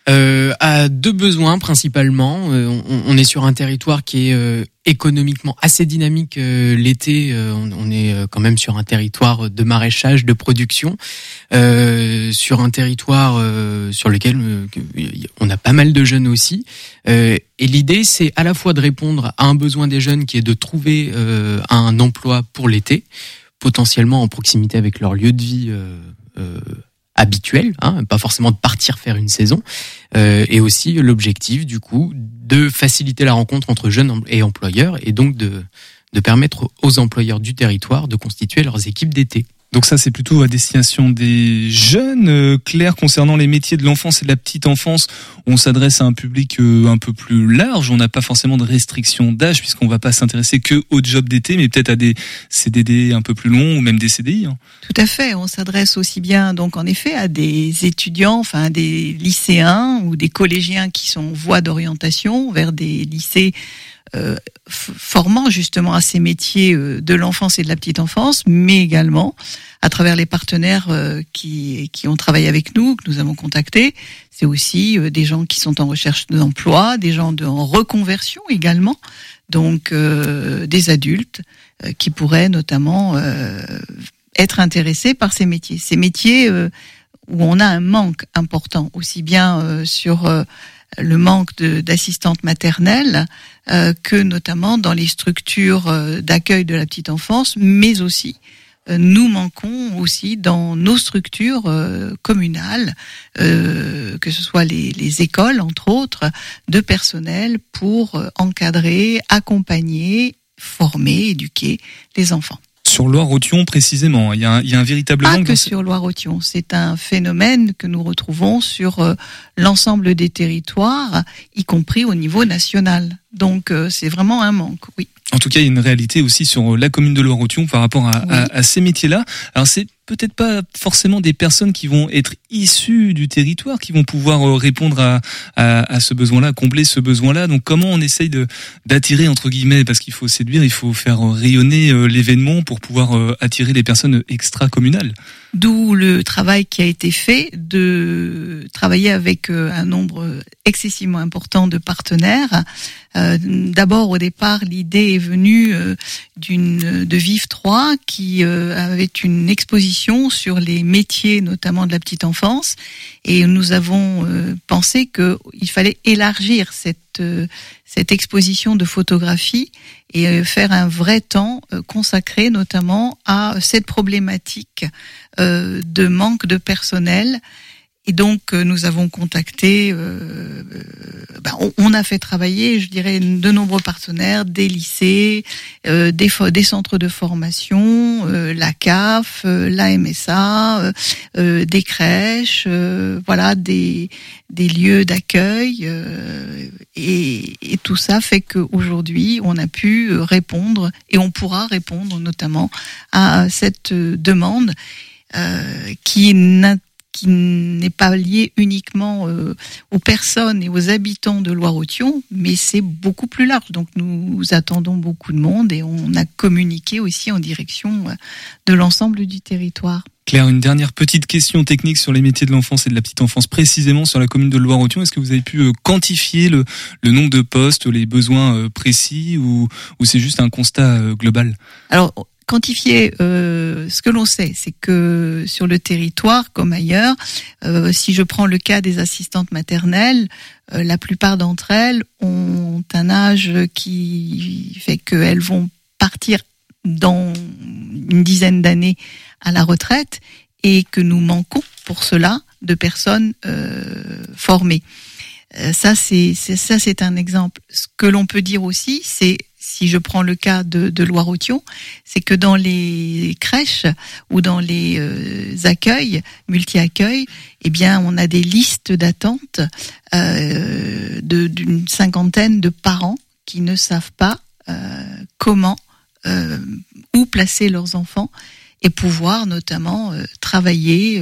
Euh, à deux besoins principalement. Euh, on, est sur un territoire qui est euh, économiquement assez dynamique euh, l'été. On, on, est quand même sur un territoire de maraîchage, de production, sur un territoire sur lequel on a pas mal de jeunes aussi. et l'idée, c'est à la fois de répondre à un besoin des jeunes qui est de trouver un emploi pour l'été, potentiellement en proximité avec leur lieu de vie habituel, hein, pas forcément de partir faire une saison, euh, et aussi l'objectif du coup de faciliter la rencontre entre jeunes et employeurs et donc de, de permettre aux employeurs du territoire de constituer leurs équipes d'été.
Donc ça, c'est plutôt à destination des jeunes. Euh, Claire, concernant les métiers de l'enfance et de la petite enfance, on s'adresse à un public euh, un peu plus large. On n'a pas forcément de restriction d'âge puisqu'on va pas s'intéresser que aux jobs d'été, mais peut-être à des CDD un peu plus longs ou même des CDI. Hein.
Tout à fait. On s'adresse aussi bien, donc en effet, à des étudiants, enfin des lycéens ou des collégiens qui sont en voie d'orientation vers des lycées euh, formant justement à ces métiers euh, de l'enfance et de la petite enfance, mais également à travers les partenaires euh, qui, qui ont travaillé avec nous, que nous avons contactés. C'est aussi des gens qui sont en recherche d'emploi, des gens de, en reconversion également, donc des adultes qui pourraient notamment être intéressés par ces métiers. Ces métiers où on a un manque important, aussi bien sur le manque d'assistantes maternelles euh, que notamment dans les structures euh, d'accueil de la petite enfance, mais aussi euh, nous manquons aussi dans nos structures communales, que ce soit les, les, écoles entre autres, de personnel pour encadrer, accompagner, former, éduquer les enfants
sur Loire-Othion précisément. Il y, a un, il y a un véritable
Pas que sur Loire-Othion. C'est un phénomène que nous retrouvons sur euh, l'ensemble des territoires, y compris au niveau national. Donc euh, c'est vraiment un manque, oui.
En tout cas, il y a une réalité aussi sur la commune de Loire-Othion par rapport à, à ces métiers-là. Alors c'est peut-être pas forcément des personnes qui vont être issues du territoire, qui vont pouvoir euh, répondre à, à, ce besoin-là, combler ce besoin-là. Donc comment on essaye de d'attirer entre guillemets, parce qu'il faut séduire, il faut faire rayonner euh, l'événement pour pouvoir euh, attirer les personnes extra-communales?
D'où le travail qui a été fait de travailler avec un nombre excessivement important de partenaires. D'abord, au départ, l'idée est venue d'une de Vive 3 qui avait une exposition sur les métiers, notamment de la petite enfance, et nous avons euh, pensé qu'il fallait élargir cette euh, exposition de photographie et euh, faire un vrai temps consacré notamment à cette problématique de manque de personnel et donc euh, nous avons contacté, euh, ben, on, a fait travailler, je dirais, de nombreux partenaires, des lycées, euh, des, des centres de formation, euh, la CAF, la MSA, des crèches, voilà, des, des lieux d'accueil, et, et, tout ça fait qu'aujourd'hui on a pu répondre et on pourra répondre notamment à cette demande qui n'a qui n'est pas lié uniquement euh, aux personnes et aux habitants de Loire-Othion, mais c'est beaucoup plus large. Donc nous attendons beaucoup de monde et on a communiqué aussi en direction euh, de l'ensemble du territoire.
Claire, une dernière petite question technique sur les métiers de l'enfance et de la petite enfance, précisément sur la commune de Loire-Othion. Est-ce que vous avez pu euh, quantifier le, le nombre de postes, les besoins précis, ou, ou c'est juste un constat global?
Alors, quantifier euh, ce que l'on sait, c'est que sur le territoire comme ailleurs, euh, si je prends le cas des assistantes maternelles, euh, la plupart d'entre elles ont un âge qui fait qu'elles vont partir dans une dizaine d'années à la retraite et que nous manquons pour cela de personnes formées. ça c'est ça c'est un exemple. Ce que l'on peut dire aussi, c'est si je prends le cas de, Loire-Othion, c'est que dans les crèches ou dans les euh, accueils, multi-accueils, eh bien, on a des listes d'attente euh, d'une cinquantaine de parents qui ne savent pas euh, comment, où placer leurs enfants et pouvoir notamment travailler,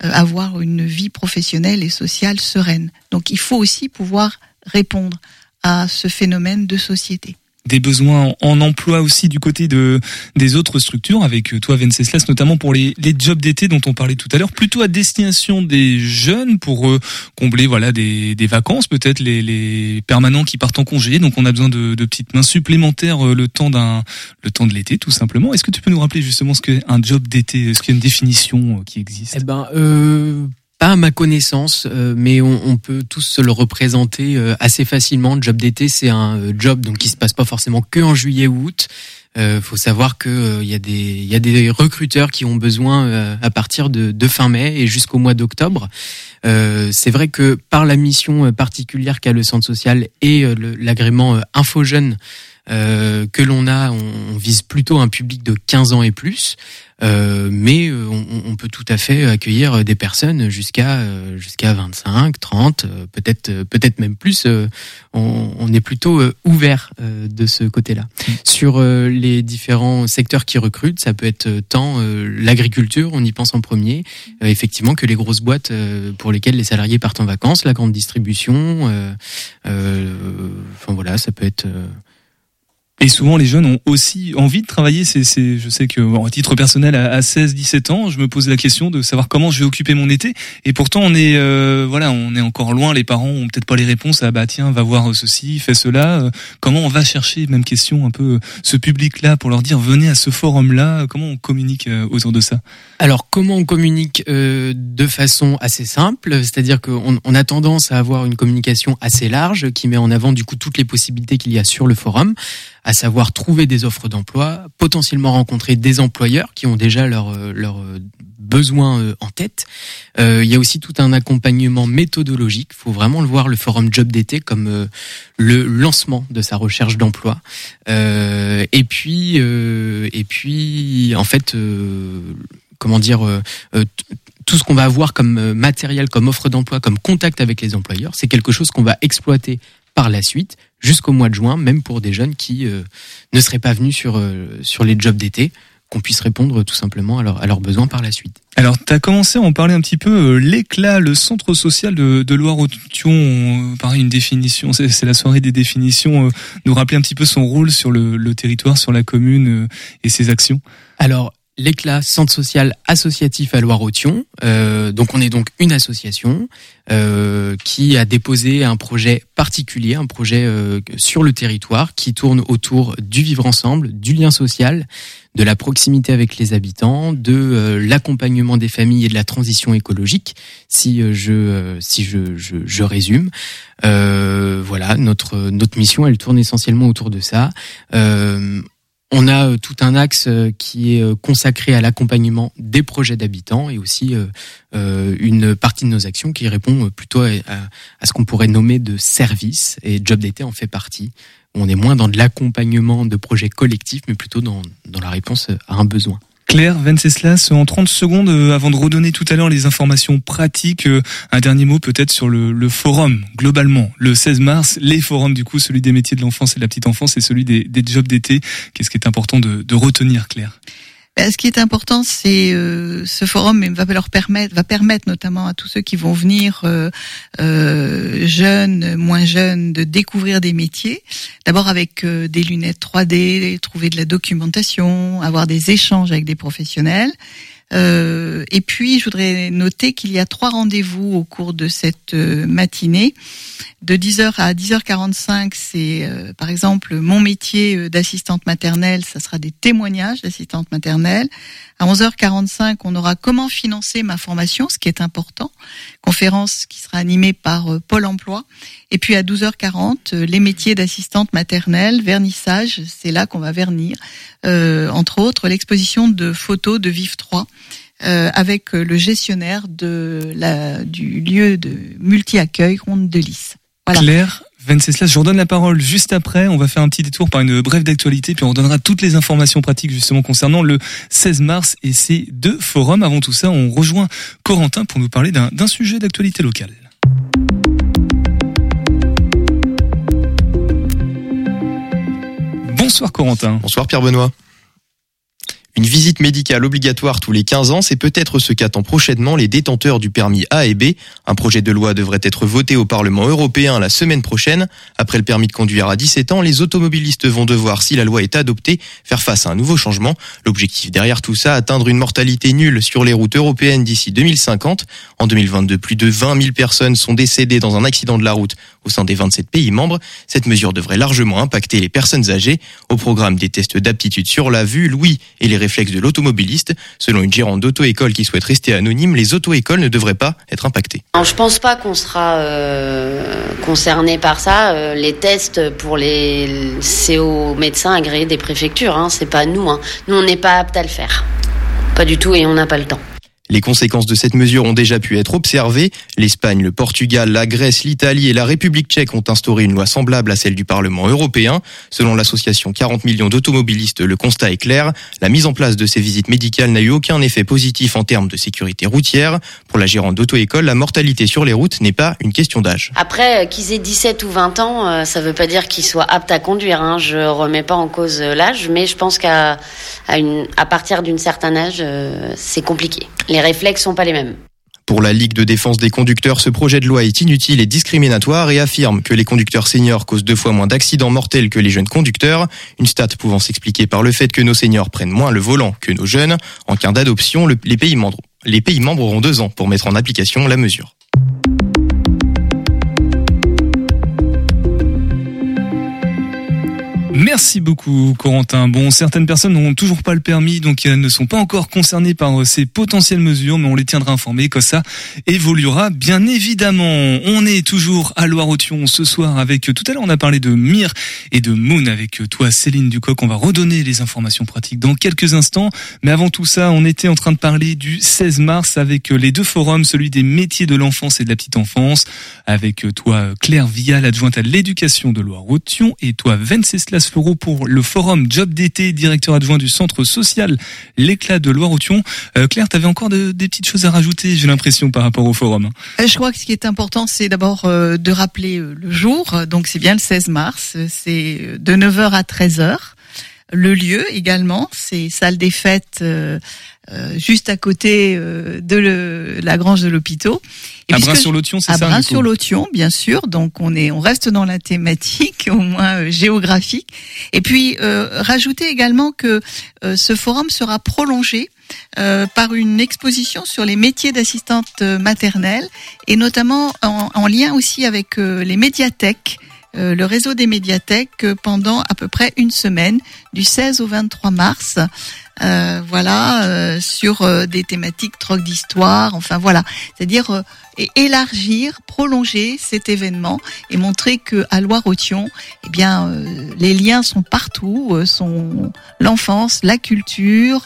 avoir une vie professionnelle et sociale sereine. Donc, il faut aussi pouvoir répondre à ce phénomène de société.
Des besoins en emploi aussi du côté de des autres structures, avec toi Venceslas, notamment pour les, les jobs d'été dont on parlait tout à l'heure, plutôt à destination des jeunes pour combler voilà des, des vacances, peut-être les, les permanents qui partent en congé. Donc on a besoin de, de petites mains supplémentaires le temps d'un le temps de l'été, tout simplement. Est-ce que tu peux nous rappeler justement ce qu'est un job d'été Est-ce qu'il y a une définition qui existe?
Eh ben, euh, pas à ma connaissance, euh, mais on, on, peut tous se le représenter euh, assez facilement. Le job d'été, c'est un euh, job donc qui se passe pas forcément que en juillet ou août. Euh, faut savoir que il y a des y a des recruteurs qui ont besoin à partir de, de, fin mai et jusqu'au mois d'octobre. c'est vrai que par la mission particulière qu'a le centre social et l'agrément Info Jeune euh, que l'on a, on, on, vise plutôt un public de 15 ans et plus, euh, mais euh, on, on, peut tout à fait accueillir des personnes jusqu'à jusqu'à 25, 30, peut-être peut-être même plus. On, on, est plutôt ouvert de ce côté-là. Mmh. Sur les différents secteurs qui recrutent, ça peut être tant l'agriculture, on y pense en premier, effectivement que les grosses boîtes pour lesquelles les salariés partent en vacances, la grande distribution, enfin voilà, ça peut être
et souvent, les jeunes ont aussi envie de travailler. C'est, c'est, je sais que, à titre personnel, à 16, 17 ans, je me pose la question de savoir comment je vais occuper mon été. Et pourtant, on est, euh, voilà, on est encore loin. Les parents ont peut-être pas les réponses. à bah tiens, va voir ceci, fais cela. Euh, comment on va chercher, même question, un peu ce public-là pour leur dire venez à ce forum-là. Comment on communique euh, autour de ça?
Alors, comment on communique de façon assez simple, c'est-à-dire qu'on on a tendance à avoir une communication assez large qui met en avant du coup toutes les possibilités qu'il y a sur le forum à savoir trouver des offres d'emploi, potentiellement rencontrer des employeurs qui ont déjà leurs leur euh, besoins euh, en tête. Euh, il y a aussi tout un accompagnement méthodologique. Il faut vraiment le voir, le forum Job d'été, comme le lancement de sa recherche d'emploi. et puis, et puis, en fait, comment dire tout ce qu'on va avoir comme matériel, comme offre d'emploi, comme contact avec les employeurs, c'est quelque chose qu'on va exploiter par la suite jusqu'au mois de juin, même pour des jeunes qui euh, ne seraient pas venus sur, euh, sur les jobs d'été qu'on puisse répondre tout simplement à, leur, à leurs besoins par la suite.
Alors, tu as commencé à en parler un petit peu, euh, l'éclat, le centre social de, de Loire-Othion, pareil, une définition, c'est la soirée des définitions, nous rappeler un petit peu son rôle sur le, le territoire, sur la commune et ses actions
Alors, l'éclat centre social associatif à Loire-Othion. Euh, donc on est donc une association euh, qui a déposé un projet particulier, un projet euh, sur le territoire qui tourne autour du vivre ensemble, du lien social, de la proximité avec les habitants, de euh, l'accompagnement des familles et de la transition écologique. Si euh, je si je, je, je résume, voilà notre notre mission, elle tourne essentiellement autour de ça. On a euh, tout un axe euh, qui est euh, consacré à l'accompagnement des projets d'habitants et aussi une partie de nos actions qui répond plutôt à, ce qu'on pourrait nommer de services et Job d'été en fait partie. On est moins dans de l'accompagnement de projets collectifs mais plutôt dans, dans la réponse à un besoin.
Claire Venceslas, en 30 secondes, euh, avant de redonner tout à l'heure les informations pratiques, euh, un dernier mot peut-être sur le, forum, globalement. Le 16 mars, les forums, du coup, celui des métiers de l'enfance et de la petite enfance et celui des, jobs d'été. Qu'est-ce qui est important de, de retenir, Claire?
Ce qui est important, c'est euh, ce forum va leur permettre, va permettre notamment à tous ceux qui vont venir euh, euh, jeunes, moins jeunes, de découvrir des métiers. D'abord avec des lunettes 3D, trouver de la documentation, avoir des échanges avec des professionnels. Euh, et puis, je voudrais noter qu'il y a trois rendez-vous au cours de cette euh, matinée. De 10h à 10h45, c'est euh, par exemple mon métier d'assistante maternelle, ça sera des témoignages d'assistante maternelle. À 11h45, on aura comment financer ma formation, ce qui est important. Conférence qui sera animée par Pôle Emploi. Et puis à 12h40, les métiers d'assistante maternelle, vernissage, c'est là qu'on va vernir. entre autres, l'exposition de photos de Vive 3 euh, avec le gestionnaire de la, du lieu de multi-accueil Ronde de Lys.
Voilà. Claire Venceslas, je redonne la parole juste après. On va faire un petit détour par une brève d'actualité, puis on donnera toutes les informations pratiques justement concernant le 16 mars et ces deux forums. Avant tout ça, on rejoint Corentin pour nous parler d'un sujet d'actualité locale. Bonsoir Corentin.
Bonsoir Pierre Benoît. Une visite médicale obligatoire tous les 15 ans, c'est peut-être ce qu'attend prochainement les détenteurs du permis A et B. Un projet de loi devrait être voté au Parlement européen la semaine prochaine. Après le permis de conduire à 17 ans, les automobilistes vont devoir, si la loi est adoptée, faire face à un nouveau changement. L'objectif derrière tout ça, atteindre une mortalité nulle sur les routes européennes d'ici 2050. En 2022, plus de 20 000 personnes sont décédées dans un accident de la route au sein des 27 pays membres. Cette mesure devrait largement impacter les personnes âgées. Au programme des tests d'aptitude sur la vue, l'ouïe et les réflexes de l'automobiliste. Selon une gérante d'auto-école qui souhaite rester anonyme, les auto-écoles ne devraient pas être impactées.
Alors, je pense pas qu'on sera euh, concerné par ça. Euh, les tests pour les c'est aux médecins agréés des préfectures. Hein, c'est pas nous. Hein. Nous, on n'est pas apte à le faire. Pas du tout, et on n'a pas le temps.
Les conséquences de cette mesure ont déjà pu être observées. L'Espagne, le Portugal, la Grèce, l'Italie et la République tchèque ont instauré une loi semblable à celle du Parlement européen. Selon l'association 40 millions d'automobilistes, le constat est clair. La mise en place de ces visites médicales n'a eu aucun effet positif en termes de sécurité routière. Pour la gérante d'auto-école, la mortalité sur les routes n'est pas une question d'âge.
Après, euh, qu'ils aient 17 ou 20 ans, euh, ça veut pas dire qu'ils soient aptes à conduire. Hein. Je remets pas en cause euh, l'âge, mais je pense qu'à partir d'un certain âge, c'est compliqué. Réflexes sont pas les mêmes.
Pour la Ligue de défense des conducteurs, ce projet de loi est inutile et discriminatoire et affirme que les conducteurs seniors causent deux fois moins d'accidents mortels que les jeunes conducteurs, une stat pouvant s'expliquer par le fait que nos seniors prennent moins le volant que nos jeunes. En cas d'adoption, les les pays membres auront deux ans pour mettre en application la mesure.
Merci beaucoup, Corentin. Bon, certaines personnes n'ont toujours pas le permis, donc elles ne sont pas encore concernées par euh, ces potentielles mesures, mais on les tiendra informées que ça évoluera bien évidemment. On est toujours à Loire-Othion ce soir avec, euh, tout à l'heure on a parlé de Mire et de Moon avec euh, toi, Céline Ducoc. On va redonner les informations pratiques dans quelques instants. Mais avant tout ça, on était en train de parler du 16 mars avec les deux forums, celui des métiers de l'enfance et de la petite enfance, avec toi, Claire Vial, adjointe à l'éducation de Loire-Othion, et toi, Venceslas pour le forum Job d'été, directeur adjoint du centre social L'éclat de Loire-Othion. Euh, Claire, tu avais encore des petites choses à rajouter, j'ai l'impression, par rapport au forum.
Euh, je crois que ce qui est important, c'est d'abord euh, de rappeler le jour. Donc c'est bien le 16 mars, c'est de 9h à 13h. Le lieu également, c'est salle des fêtes juste à côté de la grange de l'hôpital.
À Brin-sur-Lotion, c'est ça
À Brin-sur-Lotion, bien sûr. Donc on est, on reste dans la thématique, au moins euh, géographique. Et puis euh, rajouter également que euh, ce forum sera prolongé par une exposition sur les métiers d'assistante maternelle et notamment en, en lien aussi avec les médiathèques. Le réseau des médiathèques pendant à peu près une semaine, du 16 au 23 mars. Euh, voilà, euh, sur euh, des thématiques troc d'histoire, enfin voilà, c'est-à-dire élargir, prolonger cet événement et montrer que à Loire-Othion, eh bien, les liens sont partout, sont l'enfance, la culture,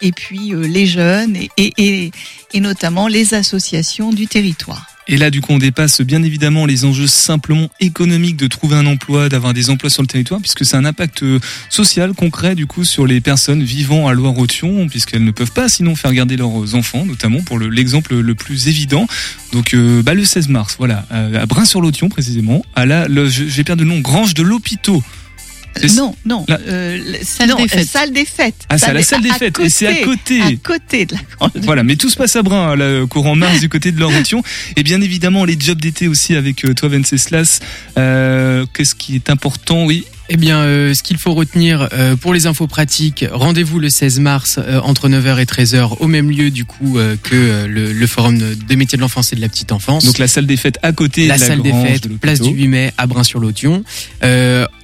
et puis les jeunes et, et, et notamment les associations du territoire.
Et là, du coup, on dépasse bien évidemment les enjeux simplement économiques de trouver un emploi, d'avoir des emplois sur le territoire, puisque c'est un impact euh, social concret, du coup, sur les personnes vivant à Loire-Othion, puisqu'elles ne peuvent pas sinon faire garder leurs enfants, notamment pour l'exemple le, plus évident. Donc, euh, bah, le 16 mars, voilà, à Brin-sur-Lotion précisément, à la, j'ai perdu le nom, Grange de l'Hôpital.
Non, non, euh, salle, des fêtes. salle des fêtes.
Ah, c'est la salle des fêtes. et c'est à côté.
À côté de la grande.
Voilà, mais tout se passe à Brun, là, courant mars du côté de l'Oriention. Et bien évidemment, les jobs d'été aussi avec euh, toi, Venceslas. Euh, Qu'est-ce qui est important? Oui,
eh bien, euh, ce qu'il faut retenir euh, pour les infos pratiques, rendez-vous le 16 mars euh, entre 9h et 13h au même lieu du coup que le, le, forum des métiers de l'enfance et de la petite enfance.
Donc la salle des fêtes à côté
la
de la
salle des fêtes, place du 8 mai à Brin-sur-Lotion.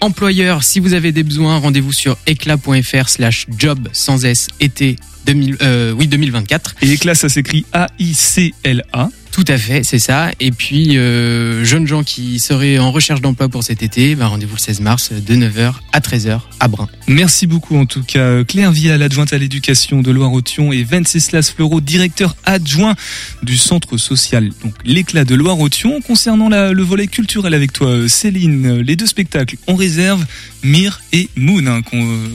employeur, si vous avez des besoins, rendez-vous sur éclat.fr/job sans s été 2000, oui 2024.
Et éclat ça s'écrit A I C L A.
Tout à fait, c'est ça. Et puis, euh, jeunes gens qui seraient en recherche d'emploi pour cet été, bah, rendez-vous le 16 mars de 9h à 13h à Brun.
Merci beaucoup en tout cas Claire Vial, adjointe à l'éducation de Loire-Othion et Venceslas Fleureau, directeur adjoint du centre social, donc l'éclat de Loire-Othion. Concernant le volet culturel avec toi Céline, les deux spectacles, on réserve Mire et Moon, hein, euh,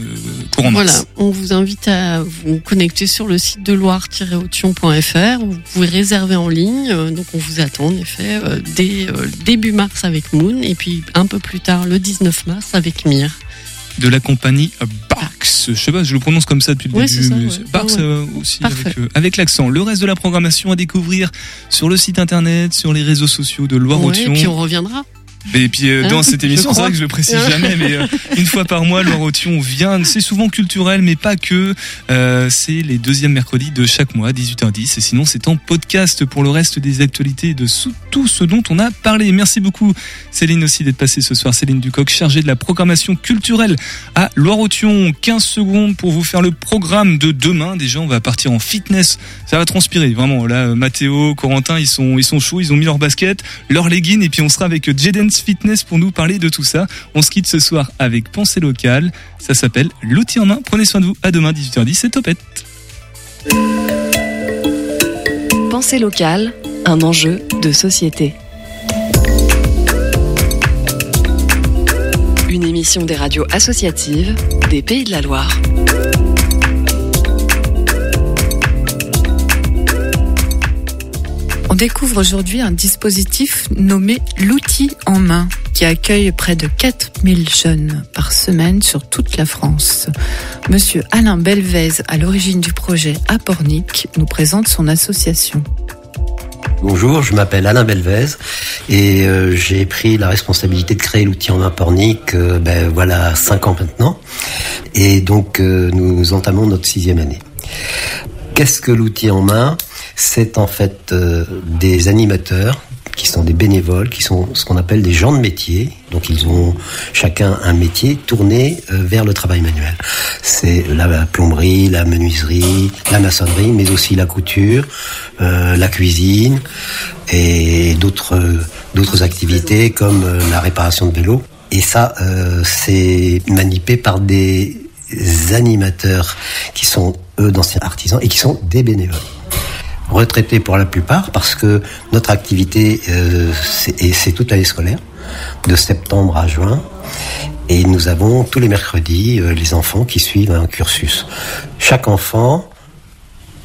courant
Voilà, on vous invite à vous connecter sur le site de loire-othion.fr où vous pouvez réserver en ligne euh, donc on vous attend en effet euh, dès euh, début mars avec Moon et puis un peu plus tard le 19 mars avec Mir.
de la compagnie Barks. Je sais pas, je le prononce comme ça depuis le
Ouais,
début.
ça,
mais
ouais. Ouais,
euh, aussi
Parfait.
avec, euh, avec l'accent. Le reste de la programmation à découvrir sur le site internet, sur les réseaux sociaux de Loire-Othion.
et puis on reviendra.
Et puis euh,
Hein,
dans cette
je
émission, c'est vrai que je le précise jamais, mais euh, une fois par mois, Loire-Othion vient. C'est souvent culturel, mais pas que. Euh, c'est les deuxièmes mercredis de chaque mois, 18h10. Et sinon, c'est en podcast pour le reste des actualités et de tout ce dont on a parlé. Merci beaucoup, Céline aussi d'être passée ce soir. Céline Ducoc, chargée de la programmation culturelle à Loire-Othion. 15 secondes pour vous faire le programme de demain. Déjà, on va partir en fitness. Ça va transpirer, vraiment. Là, euh, Mathéo, Corentin, ils sont, ils sont chauds. Ils ont mis leur basket, leur legging, et puis on sera avec Fitness pour nous parler de tout ça. On se quitte ce soir avec Pensée locale. Ça s'appelle L'outil en main. Prenez soin de vous. À demain, 18h10. C'est Topette.
Pensée locale, un enjeu de société. Une émission des radios associatives des Pays de la Loire.
Découvre aujourd'hui un dispositif nommé l'outil en main qui accueille près de 4000 jeunes par semaine sur toute la France. Monsieur Alain Belvez, à l'origine du projet Apornic, nous présente son association.
Bonjour, je m'appelle Alain Belvez et euh, j'ai pris la responsabilité de créer l'outil en main pornique euh, ben, voilà cinq ans maintenant et donc euh, nous entamons notre sixième année. Qu'est-ce que l'outil en main? C'est en fait euh, des animateurs qui sont des bénévoles, qui sont ce qu'on appelle des gens de métier. Donc ils ont chacun un métier tourné euh, vers le travail manuel. C'est la, plomberie, la menuiserie, la maçonnerie, mais aussi la couture, euh, la cuisine et d'autres d'autres activités comme euh, la réparation de vélos. Et ça, euh, c'est manipé par des animateurs qui sont eux d'anciens artisans et qui sont des bénévoles retraités pour la plupart parce que notre activité euh, c'est toute l'année scolaire de septembre à juin et nous avons tous les mercredis euh, les enfants qui suivent un cursus chaque enfant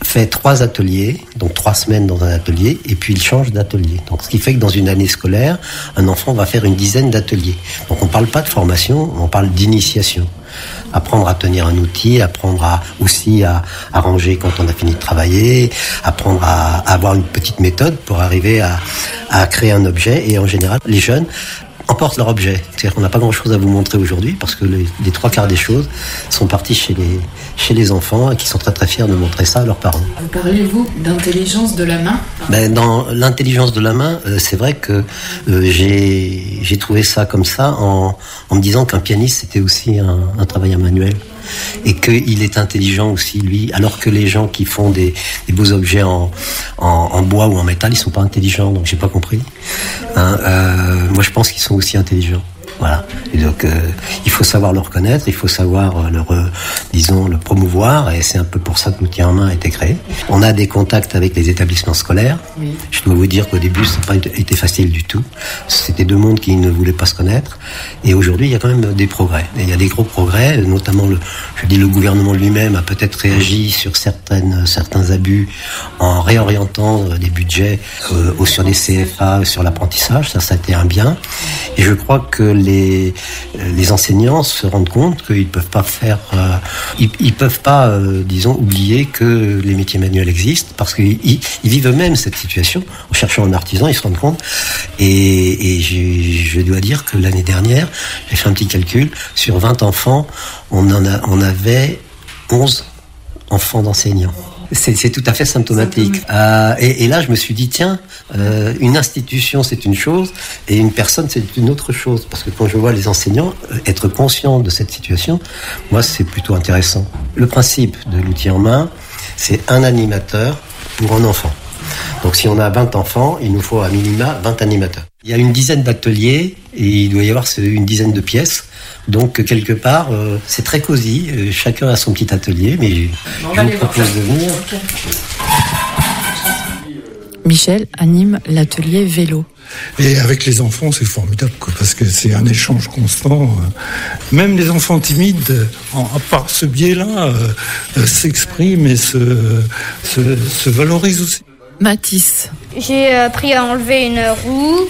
fait trois ateliers, donc trois semaines dans un atelier, et puis il change d'atelier. Donc, ce qui fait que dans une année scolaire, un enfant va faire une dizaine d'ateliers. Donc, on ne parle pas de formation, on parle d'initiation. Apprendre à tenir un outil, apprendre à aussi à, à ranger quand on a fini de travailler, apprendre à, avoir une petite méthode pour arriver à créer un objet. Et en général, les jeunes emportent leur objet. C'est-à-dire qu'on n'a pas grand-chose à vous montrer aujourd'hui parce que les, les trois quarts des choses sont parties chez les, chez les enfants et qui sont très très fiers de montrer ça à leurs parents.
Parlez-vous d'intelligence de la main
Ben, dans l'intelligence de la main, euh, c'est vrai que euh, j'ai j'ai trouvé ça comme ça en, en me disant qu'un pianiste c'était aussi un, un travailleur manuel et qu'il est intelligent aussi lui, alors que les gens qui font des, beaux objets en bois ou en métal, ils sont pas intelligents, donc j'ai pas compris. Hein, euh, moi je pense qu'ils sont aussi intelligents. Voilà. Et donc, euh, il faut savoir le reconnaître, il faut savoir euh, le, re- disons, le promouvoir, et c'est un peu pour ça que l'outil en main a été créé. On a des contacts avec les établissements scolaires.
Oui.
Je dois vous dire qu'au début, ça n'a pas été- facile du tout. C'était deux mondes qui ne voulaient pas se connaître. Et aujourd'hui, il y a quand même des progrès. Et il y a des gros progrès, notamment le, je dis le gouvernement lui-même a peut-être réagi sur certaines, certains abus en réorientant euh, des budgets euh, sur les CFA, sur l'apprentissage. Ça, ça a été un bien. Et je crois que les, les enseignants se rendent compte qu'ils peuvent pas faire, euh, ils, ils peuvent pas, euh, disons, oublier que les métiers manuels existent parce qu'ils ils- ils vivent eux-mêmes cette situation. En cherchant un artisan, ils se rendent compte. Et, je dois dire que l'année dernière, j'ai fait un petit calcul, sur 20 enfants, on en on avait 11 enfants d'enseignants. C'est tout à fait symptomatique. Euh, et, et là, je me suis dit, tiens, euh, une institution, c'est une chose, et une personne, c'est une autre chose. Parce que quand je vois les enseignants euh, être conscients de cette situation, moi, c'est plutôt intéressant. Le principe de l'outil en main, c'est un animateur pour un enfant. Donc si on a 20 enfants, il nous faut à minima 20 animateurs. Il y a une dizaine d'ateliers et il doit y avoir une dizaine de pièces. Donc quelque part, euh, c'est très cosy. Euh, chacun a son petit atelier, mais je, je vous propose de venir.
Michel anime l'atelier vélo.
Et avec les enfants, c'est formidable, quoi, parce que c'est un échange constant. euh. Même les enfants timides, en, à part ce biais-là, euh, s'expriment et se, se, se valorisent aussi.
Matisse.
J'ai appris à enlever une roue,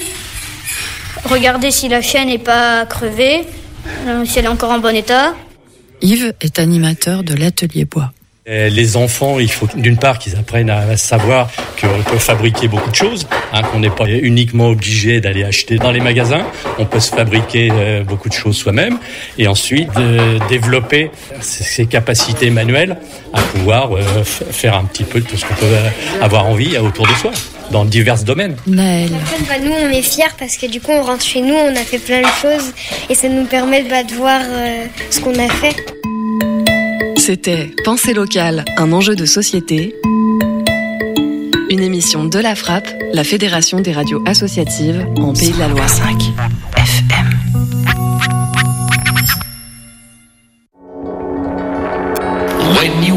regarder si la chaîne n'est pas crevée, euh, si elle est encore en bon état.
Yves est animateur de l'atelier bois.
Euh, Les enfants, il faut d'une part qu'ils apprennent à savoir qu'on peut fabriquer beaucoup de choses, hein, qu'on n'est pas uniquement obligé d'aller acheter dans les magasins. On peut se fabriquer euh, beaucoup de choses soi-même, et ensuite de développer ses capacités manuelles à pouvoir euh, faire un petit peu de tout ce qu'on peut euh, avoir envie autour de soi, dans divers domaines.
Naël.
Bah, nous, on est fiers parce que du coup, on rentre chez nous, on a fait plein de choses et ça nous permet bah, de voir euh, ce qu'on a fait.
C'était Pensée locale, un enjeu de société. Une émission de la Frappe, la Fédération des radios associatives en Pays de la Loire.
5.